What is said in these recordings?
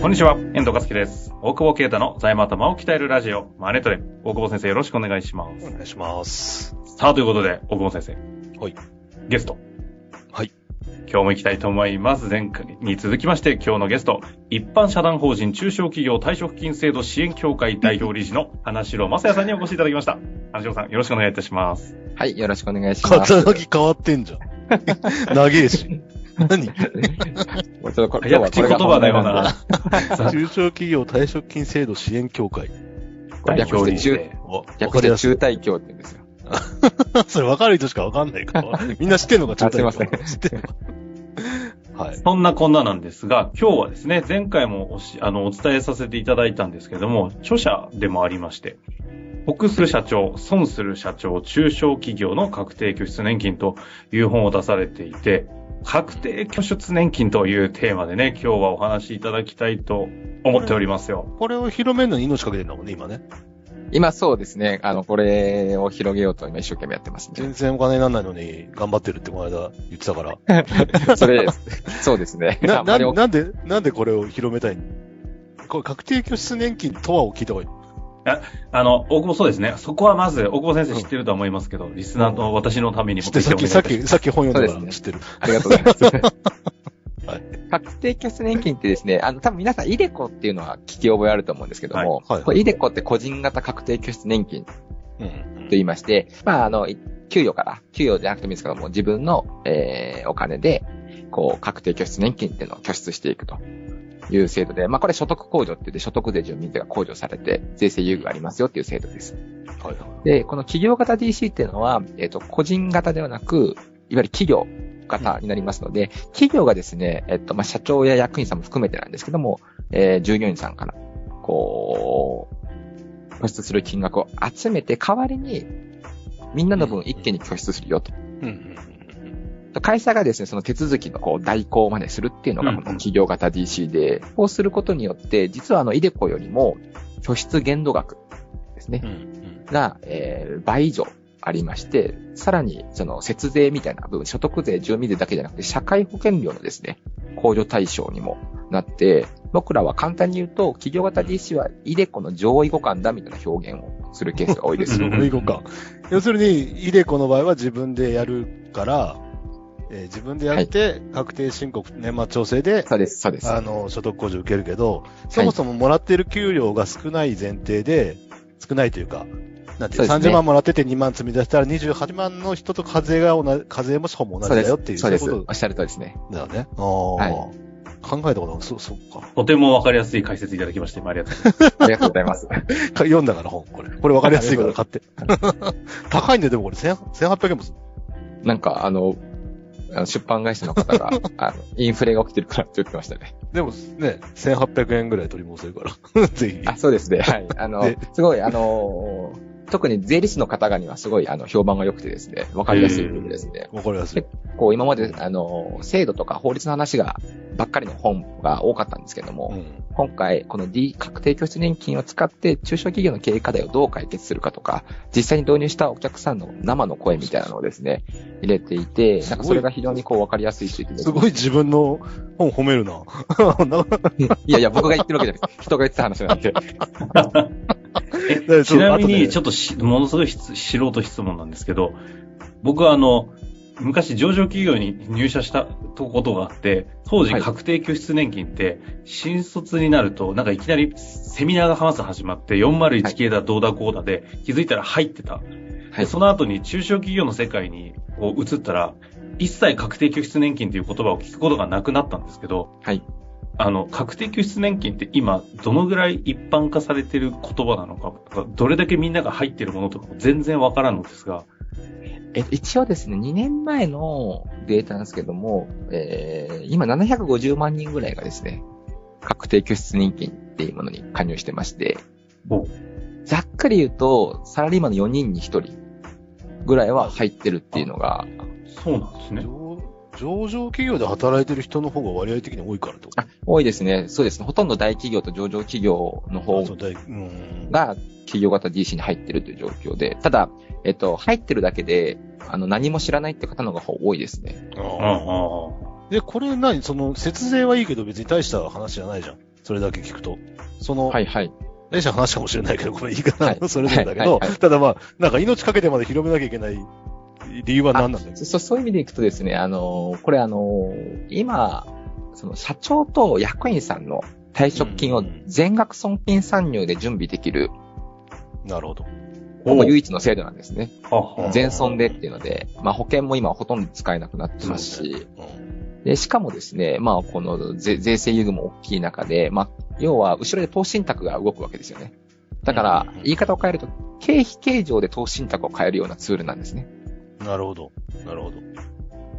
こんにちは、遠藤和樹です。大久保啓太の財務頭を鍛えるラジオ、マネトレ。大久保先生よろしくお願いします。お願いします。さあ、ということで、大久保先生。はい。ゲスト。はい。今日も行きたいと思います。前回に続きまして、今日のゲスト、一般社団法人中小企業退職金制度支援協会代表理事の花城正也さんにお越しいただきました。花城さん、よろしくお願いいたします。はい、よろしくお願いします。肩書き変わってんじゃん。長えし。何？ちょっとこれ早口言葉のような。中小企業退職金制度支援協会。これ略して中、わ略して中退協って言うんですよ。それ分かる人しか分かんないから。みんな知ってんのか、中あすいません知ってんのか。はい。そんなこんななんですが、今日はですね、前回もおしあのお伝えさせていただいたんですけども、著者でもありまして、得する社長、損する社長、中小企業の確定拠出年金という本を出されていて、確定拠出年金というテーマでね、今日はお話しいただきたいと思っておりますよ。これを広めるのに命かけてんだもんね、今ね。今そうですね、あの、これを広げようと今一生懸命やってますね。全然お金にならないのに頑張ってるってこの間言ってたから。それ、そうですね。な、ななんで、なんでこれを広めたいの？これ確定拠出年金とはを聞いた方がいい。あの、大久保そうですね。そこはまず、大久保先生知ってるとは思いますけど、リスナーの私のためにも知ってるさっき、さっき、さっき本読んだから知ってる。ありがとうございます。はい確定拠出年金ってですね、あの、多分皆さん、イデコっていうのは聞き覚えあると思うんですけども、はいイデコって個人型確定拠出年金とうん。言いまして、まあ、あの、給与から、給与じゃなくてもいいですけども、自分の、えー、お金で、こう、確定拠出年金っていうのを拠出していくという制度で、まあ、これ所得控除って言って、所得税住民税が控除されて、税制優遇がありますよっていう制度です。はい。で、この企業型 DC っていうのは、えっ、と、個人型ではなく、いわゆる企業型になりますので、企業がですね、えっ、と、まあ、社長や役員さんも含めてなんですけども、えー従業員さんから、こう、拠出する金額を集めて、代わりに、みんなの分一気に拠出するよと。うんうん会社がですね、その手続きのこう代行までするっていうのが、うんこの企業型 DC で、こうすることによって、実はあの、イデコよりも、拠出限度額ですねうん。う。んが、えー倍以上ありまして、さらに、その、節税みたいな部分、所得税、住民税だけじゃなくて、社会保険料のですね、控除対象にもなって、僕らは簡単に言うと、企業型 DC は、イデコの上位互換だみたいな表現をするケースが多いです そよ。ういうことか。要するに、イデコの場合は自分でやるから、えー自分でやって、確定申告、年末調整で、そうです、そうです。あの、所得控除受けるけど、そもそももらってる給料が少ない前提で、少ないというか、なんてね30万もらってて2万積み出したら28万の人と課税が同じ、課税もほぼ同じそうですだよっていう。そうです。いこおっしゃるとりですね。とだよね。ああ、はい考えたことない。そ、そっか。とてもわかりやすい解説いただきまして、ありがとうございます。ありがとうございます。か読んだから本、これ。これ分かりやすいから買って。高いんだよ、でもこれ、1000 1800円もする。なんか、あの、あの出版会社の方が、あの、インフレが起きてるからって言ってましたね。でもね、1800円ぐらい取り戻せるから。ぜひ。あ、そうですね。はい。あので、すごい、あのー特に税理士の方々にはすごい、あの、評判が良くてですね、わかりやすい部分ですね。わかりやすい。こう、今まで、あのー制度とか法律の話が、ばっかりの本が多かったんですけども、うん。今回、この D 確定拠出年金を使って、中小企業の経営課題をどう解決するかとか、実際に導入したお客さんの生の声みたいなのをですね、入れていて、なんかそれが非常にこう分かりやすいというすごい自分の本褒めるな。な いやいや、僕が言ってるわけじゃないです。人が言ってた話なんで。えちなみに、ちょっっとし、ものすごい質素人質問なんですけど、僕はあの、昔上場企業に入社したことがあって、当時はい確定拠出年金って、新卒になると、なんかいきなりセミナーが始まって、401系だ、どうだこうだで、気づいたら入ってた。はい。でその後に中小企業の世界に移ったら、一切確定拠出年金という言葉を聞くことがなくなったんですけど、はい。あの、確定拠出年金って今、どのぐらい一般化されてる言葉なのかとか、どれだけみんなが入ってるものとかも全然わからんのですが、えっと、一応ですね、2年前のデータなんですけども、えー、今750万人ぐらいがですね、確定拠出年金っていうものに加入してまして、お。ざっくり言うと、サラリーマンの4人に1人ぐらいは入ってるっていうのが、そうなんですね。上上場企業で働いてる人の方が割合的に多いからってこと？あ、多いですね。そうですね。ほとんど大企業と上場企業の方。が企業型 DC に入ってるという状況で、ただ、えっと、入ってるだけで、あの、何も知らないって方の方が多いですね。うんああで、これ何？その、節税はいいけど別に大した話じゃないじゃん。それだけ聞くと。その、はいはい。弊社話かもしれないけど、これ言い方はいは それぞれだけど、はいはいただまあ、なんか命かけてまで広めなきゃいけない理由は何なんだよ。そそういう意味でいくとですね、あの、これあの、今、その社長と役員さんの退職金を全額損金参入で準備できる、なるほど。ほぼ唯一の制度なんですね。全損でっていうので、まあ保険も今ほとんど使えなくなってますし、うんで、しかもですね、まあこの税税制優遇も大きい中で、まあ、要は後ろで投資信託が動くわけですよね。だからうん、言い方を変えると、経費計上で投資信託を変えるようなツールなんですね。なるほど。なるほど。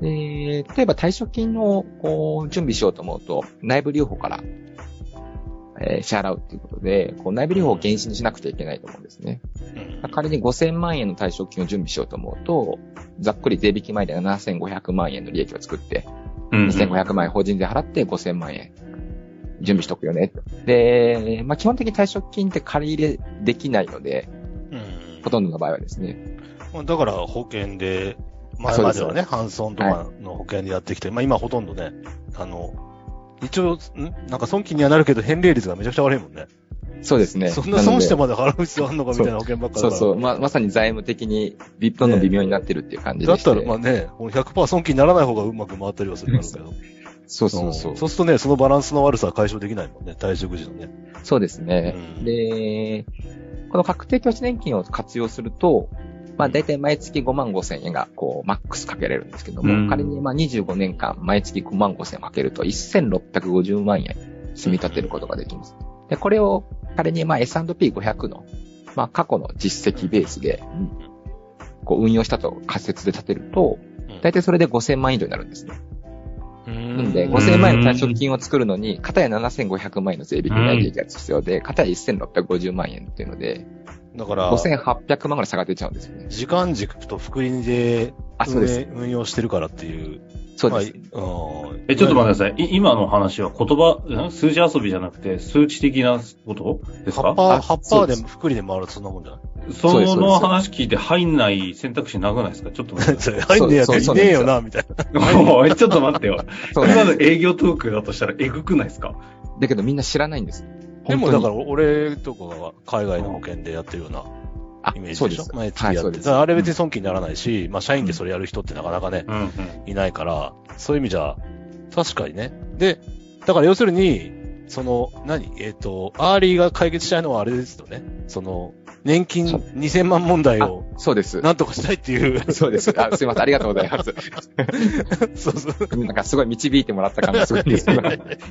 で、例えば退職金をこう準備しようと思うと、内部留保から、えー支払うということで、こう内部留保を原資にしなくちゃいけないと思うんですね。うん仮に5000万円の退職金を準備しようと思うと、ざっくり税引き前で7500万円の利益を作って、うん2500万円法人税払って5000万円準備しとくよね。で、まあ基本的に退職金って借り入れできないので、うんほとんどの場合はですね。まあだから保険で、前まではね、ハンソンとかの保険でやってきて、まあ今ほとんどね、あの、一応、ん？なんか損金にはなるけど返礼率がめちゃくちゃ悪いもんね。そうですね。そんな損してもまで払う必要あんのかみたいな保険ばっかりだからそうそう。ま、まさに財務的に、どんどん微妙になってるっていう感じでして。だったら、まあね、この100%損金にならない方がうまく回ったりはするんだろうけど。そうそうそう。そうするとね、そのバランスの悪さは解消できないもんね、退職時のね。そうですね。うんで、この確定拠出年金を活用すると、まあ大体毎月5万5千円がこうマックスかけられるんですけども、うん仮にまあ25年間毎月5万5千円かけると1650万円積み立てることができます。で、これを仮にまあ S&P500 のまあ過去の実績ベースで、こう運用したと仮説で立てると、大体それで5000万円以上になるんですね。なんで、5000万円の退職金を作るのに、片や7500万円の税引き代利益が必要で、片や1650万円っていうので、だから、5800万ぐらい差が出ちゃうんですよね。時間軸と福利であ、そうです。運用してるからっていう。そうです。まあうんえ、ちょっと待ってください。い今の話は言葉、ん数字遊びじゃなくて、数値的なことですか？葉っぱ、あ葉っぱでも福利で回るとそんなもんじゃない？その話聞いて入んない選択肢なくないですか？ちょっと待ってください。入んねえやついねえよな、みたいな。おい、ちょっと待ってよ。今の営業トークだとしたらエグくないですか？だけどみんな知らないんです。でもだから俺とかが海外の保険でやってるようなあイメージでしょ？毎月はい、やって。そうです。だからあれ別に損金にならないし、まあ社員でそれやる人ってなかなかね、うんうん。いないから、そういう意味じゃ、確かにね。で、だから要するに、その、何？えっ、と、アーリーが解決したいのはあれですよね。その、年金そう2000万問題あを、そうです。なんとかしたいっていう。そうです。あすいません。ありがとうございます。そうそう。なんかすごい導いてもらった感がすごいんです。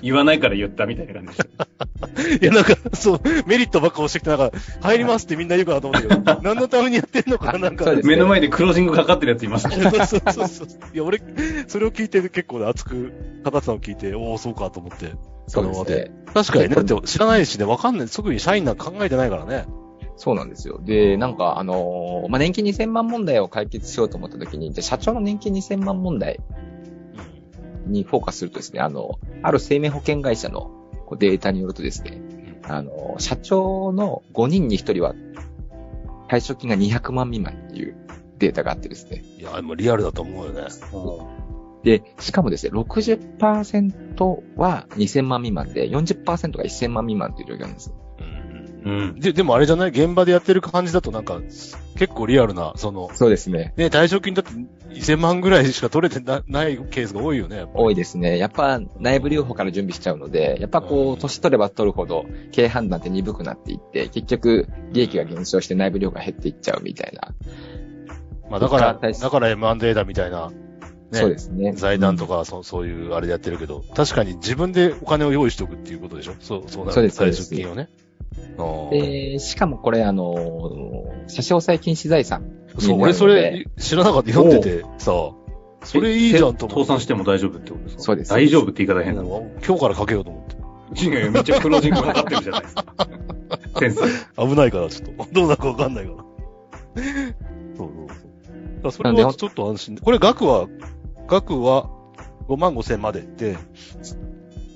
言わないから言ったみたいな感じで。いや、なんか、そう、メリットばっか押してきて、なんか、入りますってみんな言うかなと思ったけど、何のためにやってんのかな、なんか。そうです目の前でクロージングかかってるやついます。そうそうそうそう。いや、俺、それを聞いて結構ね、熱く語ってたのを聞いて、おお、そうかと思って。そうですね。確かにね、だって知らないしね、わかんない。特に社員なんか考えてないからね。そうなんですよ。で、なんか、あのーまあ、年金2000万問題を解決しようと思った時に、じゃあ社長の年金2000万問題にフォーカスするとですね、あの、ある生命保険会社のデータによるとですね、あの、社長の5人に1人は退職金が200万未満っていうデータがあってですね。いや、もうリアルだと思うよね。で、しかもですね、60%は2000万未満で、40%が1000万未満っていう状況なんです。うん。で、でもあれじゃない？現場でやってる感じだとなんか、結構リアルな、その、そうですね。ね、退職金だって1000万ぐらいしか取れてなないケースが多いよね。多いですね。やっぱ内部留保から準備しちゃうので、やっぱこうんう、年取れば取るほど経営判断って鈍くなっていって、結局利益が減少して内部留保が減っていっちゃうみたいな。まあだから、だから M&A だみたいな、ね、そうですね。財団とか、そうそういうあれでやってるけど、確かに自分でお金を用意しておくっていうことでしょ？そう、そうなるそうです退職金をね。で、しかもこれあの、差し押さえ禁止財産。そう、俺それ知らなかった。読んでてさ、それいいじゃんと思って。倒産しても大丈夫ってことですか？そうです大丈夫って言い方変だ。もう今日からかけようと思って。違うよ、めっちゃクロージングかかってるじゃないですか。先生。危ないから、ちょっと。どうなるかわかんないから。そうそうそう。だそれはちょっと安心。これ額は、額は5万5千までで、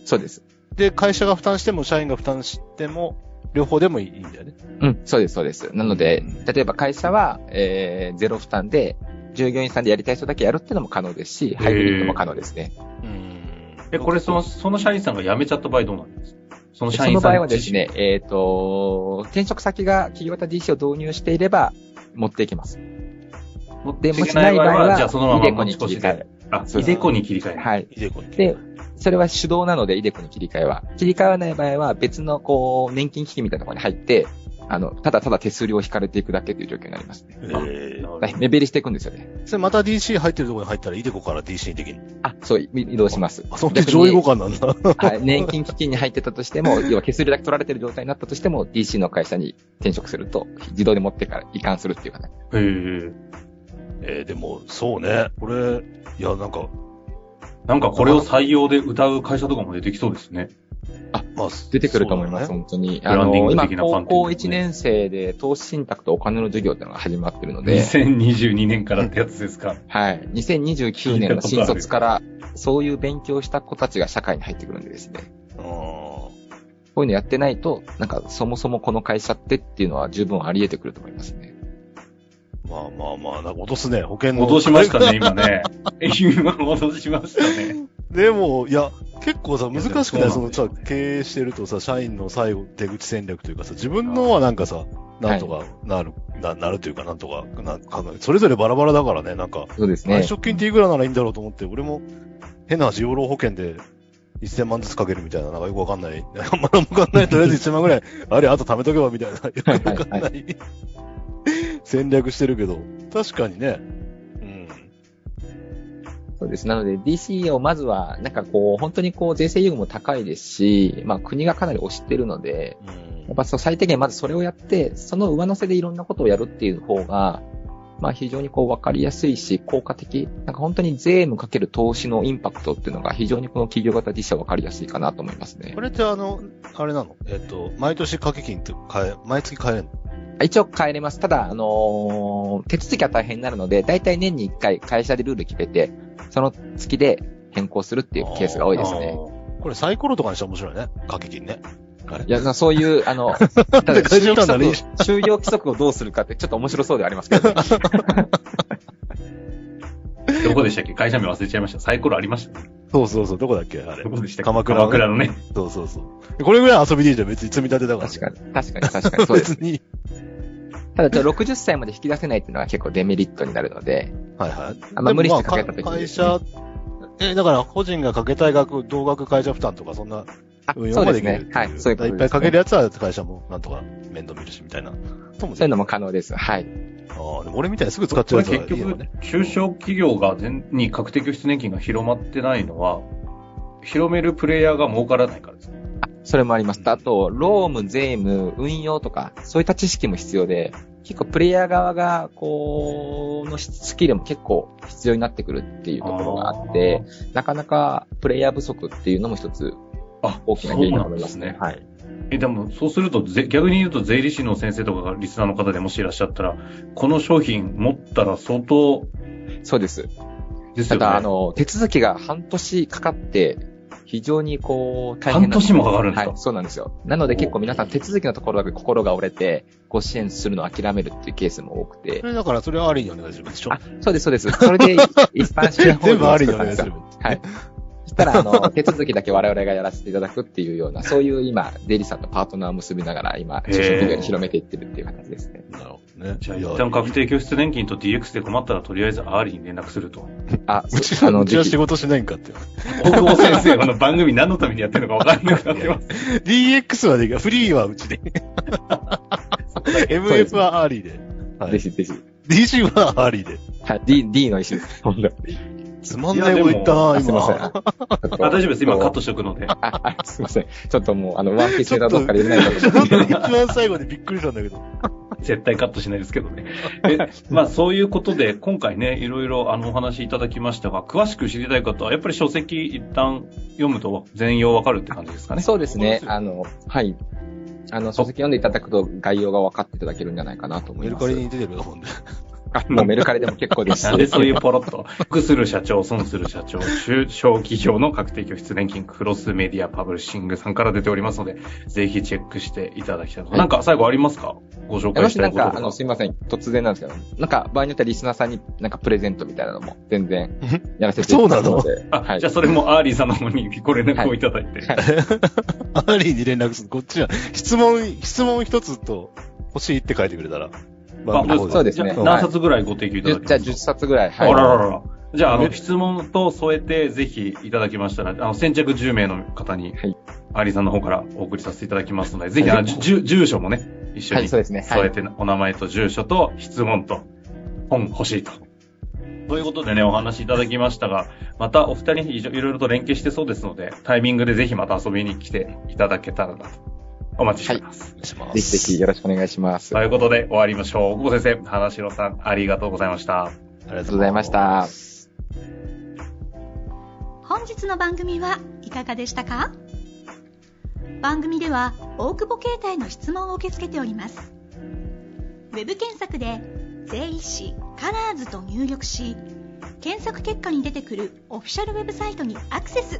そうです。で、会社が負担しても、社員が負担しても、両方でもいいんだよね。うん、そうです、そうです。なのでうん、例えば会社は、えー、ゼロ負担で、従業員さんでやりたい人だけやるっていうのも可能ですし、ハイブリッドも可能ですね。うん。え、これその、その社員さんが辞めちゃった場合どうなるんですか？そのそ社員さんの場合はですね、えっ、と、転職先が企業型 DC を導入していれば、持っていきます。持っていけない場合は、じゃあは、そのままイデコに持ち越し。であ、そうイデコに切り替える。はい。イデコに。で、それは手動なので、イデコに切り替えは。切り替えない場合は、別の、こう、年金基金みたいなところに入って、あの、ただただ手数料を引かれていくだけという状況になりますね。えー、目減りしていくんですよね。それまた DC 入ってるところに入ったらイデコから DC にできるあ、そう、い移動します。あ、そんな上位互換なんだ。はい、年金基金に入ってたとしても、要は手数料だけ取られてる状態になったとしても、DC の会社に転職すると、自動で持ってから移管するっていうかね。へえ。えー、でも、そうね。これ、いや、なんか、なんかこれを採用で歌う会社とかも出てきそうですね。まあ、出てくると思います、ね本当に。ブランディング今、高校1年生で投資信託とお金の授業っていうのが始まってるので、2022年からってやつですか。はい。2029年の新卒から、そういう勉強をした子たちが社会に入ってくるんでですね。うんこういうのやってないと、なんかそもそもこの会社ってっていうのは十分あり得てくると思いますね。まあまあまあ、なんか落とすね、保険の。戻しましたね、今ね。今戻しましたね。でも、いや、結構さ、難しくないそのさ、経営してるとさ、社員の最後、出口戦略というかさ、自分のはなんかさ、なんとかなる、ななるというか、なんとか、なん考えそれぞれバラバラだからね、なんか、そうですね退。職金っていくらならいいんだろうと思って、俺も、変な話、養老保険で、1000万ずつかけるみたいな、なんかよくわかんない。まだわかんない。とりあえず1000万ぐらい、あれ、あと貯めとけばみたいな、よくわかんはない。戦略してるけど、確かにね、うん。そうです。なので DC をまずは、なんかこう、本当にこう、税制優遇も高いですし、まあ国がかなり推してるので、うんやっぱそう最低限まずそれをやって、その上乗せでいろんなことをやるっていう方が、まあ非常にこう分かりやすいし、効果的。なんか本当に税務かける投資のインパクトっていうのが非常にこの企業型 DC は分かりやすいかなと思いますねこ。れってあの、あれなの？えっ、と、毎年掛け金って変え、毎月変えるの？一応変えれます。ただ、あのー手続きは大変になるので、だいたい年に1回会社でルール決めて、その月で変更するっていうケースが多いですね。これサイコロとかにしたら面白いね。掛け金ね。いや、そういう、あ の、就業規則、就業規則をどうするかってちょっと面白そうではありますけど、ね、どこでしたっけ？会社名忘れちゃいました。サイコロありました？ね。そうそうそう、どこだっけ？あれど。こでしたっけ？鎌倉鎌倉のね。そうそうそう。これぐらい遊びでいいじゃん、別に積み立てだから。確かに、確かに、確かに、そうです。別に。ただ、ちょっと60歳まで引き出せないっていうのは結構デメリットになるので、はいはい。あまあでも無理してかけた時にね社、え、だから個人がかけたい額、同額会社負担とかそんなあ、運用そうですもできるって。いはい、そういうことです、ね。いっぱいかけるやつは会社もなんとか面倒見るしみたいな。そういうのも可能です。はい。ああ、でも俺みたいにすぐ使っちゃうやつはいいよ局ね。、中小企業が全に確定拠出年金が広まってないのは、広めるプレイヤーが儲からないからですね。それもあります。あと、労務、税務、運用とか、そういった知識も必要で、結構プレイヤー側が、こう、のスキルも結構必要になってくるっていうところがあって、なかなかプレイヤー不足っていうのも一つあ、大きな原因だと思いますね。はい。え、でも、そうすると、ぜ逆に言うと、税理士の先生とかがリスナーの方でもしいらっしゃったら、この商品持ったら相当そうです。ですよね。ただ、あの、手続きが半年かかって、非常にこう、大変な。半年もかかるんですか？はい、そうなんですよ。なので結構皆さん手続きのところだけ心が折れて、ご支援するのを諦めるっていうケースも多くてそ。れだからそれはありにお願いするでしょあ、そうです、そうです。それで一般支援 法全部ありにお願いする。はい。そしたら、あの、手続きだけ我々がやらせていただくっていうような、そういう今、デイリーさんとパートナーを結びながら、今、中小企業に広めていってるっていう形ですね。なるほどね。じゃあ、一旦確定拠出年金と DX で困ったら、とりあえずアーリーに連絡すると。あ、うち あの、は、うちは仕事しないんかって。大久保先生、この番組何のためにやってるのか分かんなくなってます。DX はできる。フリーはうちで。MF はアーリーで。はいぜひぜひ。DC はアーリーで。はい、D、D の意思です。つまんないこと言ったな、あすいません。大丈夫です。今カットしておくので。すいません。ちょっともう、あの、ワンピースネタどっかで入れないかと一番最後でびっくりしたんだけど。絶対カットしないですけどね。え、まあそういうことで、今回ね、いろいろあのお話いただきましたが、詳しく知りたい方は、やっぱり書籍一旦読むと全容わかるって感じですかね。そうですね。ああの、はい。あの、書籍読んでいただくと概要が分かっていただけるんじゃないかなと思います。メルカリに出てるよ、ほんで。あ、もうメルカリでも結構です。なんでそういうポロッと、得する社長、損する社長、中小企業の確定拠出年金クロスメディアパブリッシングさんから出ておりますので、ぜひチェックしていただきたいと。なんか最後ありますか？ご紹介もしいことなんか、あの、すいません。突然なんですけど、なんか、場合によってはリスナーさんになんかプレゼントみたいなのも全然やらせていただくので。あ、はいじゃあそれもアーリーさんの方に ご連絡をいただいて。はいアーリーに連絡する。こっちは、質問、質問一つと、欲しいって書いてくれたら。番組そうですね何冊ぐらいご提供いただけじゃあ10ますか冊ぐらい。あはい。らららら。じゃあ、あの、ね質問と添えて、ぜひいただきましたら、あの、先着10名の方に、はいアーリーさんの方からお送りさせていただきますので、ぜひ、あの、じゅ住所もね、一緒はい、にそうですね。はい。添えて、お名前と住所と質問と本欲しいと。ということでね、お話しいただきましたが、またお二人いろいろと連携してそうですので、タイミングでぜひまた遊びに来ていただけたらなと、お待ちしています。お願いします。ぜひぜひよろしくお願いします。ということで終わりましょう。久保先生、花城さん、ありがとうございました。ありがありがとうございました。本日の番組はいかがでしたか？番組では大久保携帯の質問を受け付けておりますウェブ検索で「税理士カラーズと入力し検索結果に出てくるオフィシャルウェブサイトにアクセス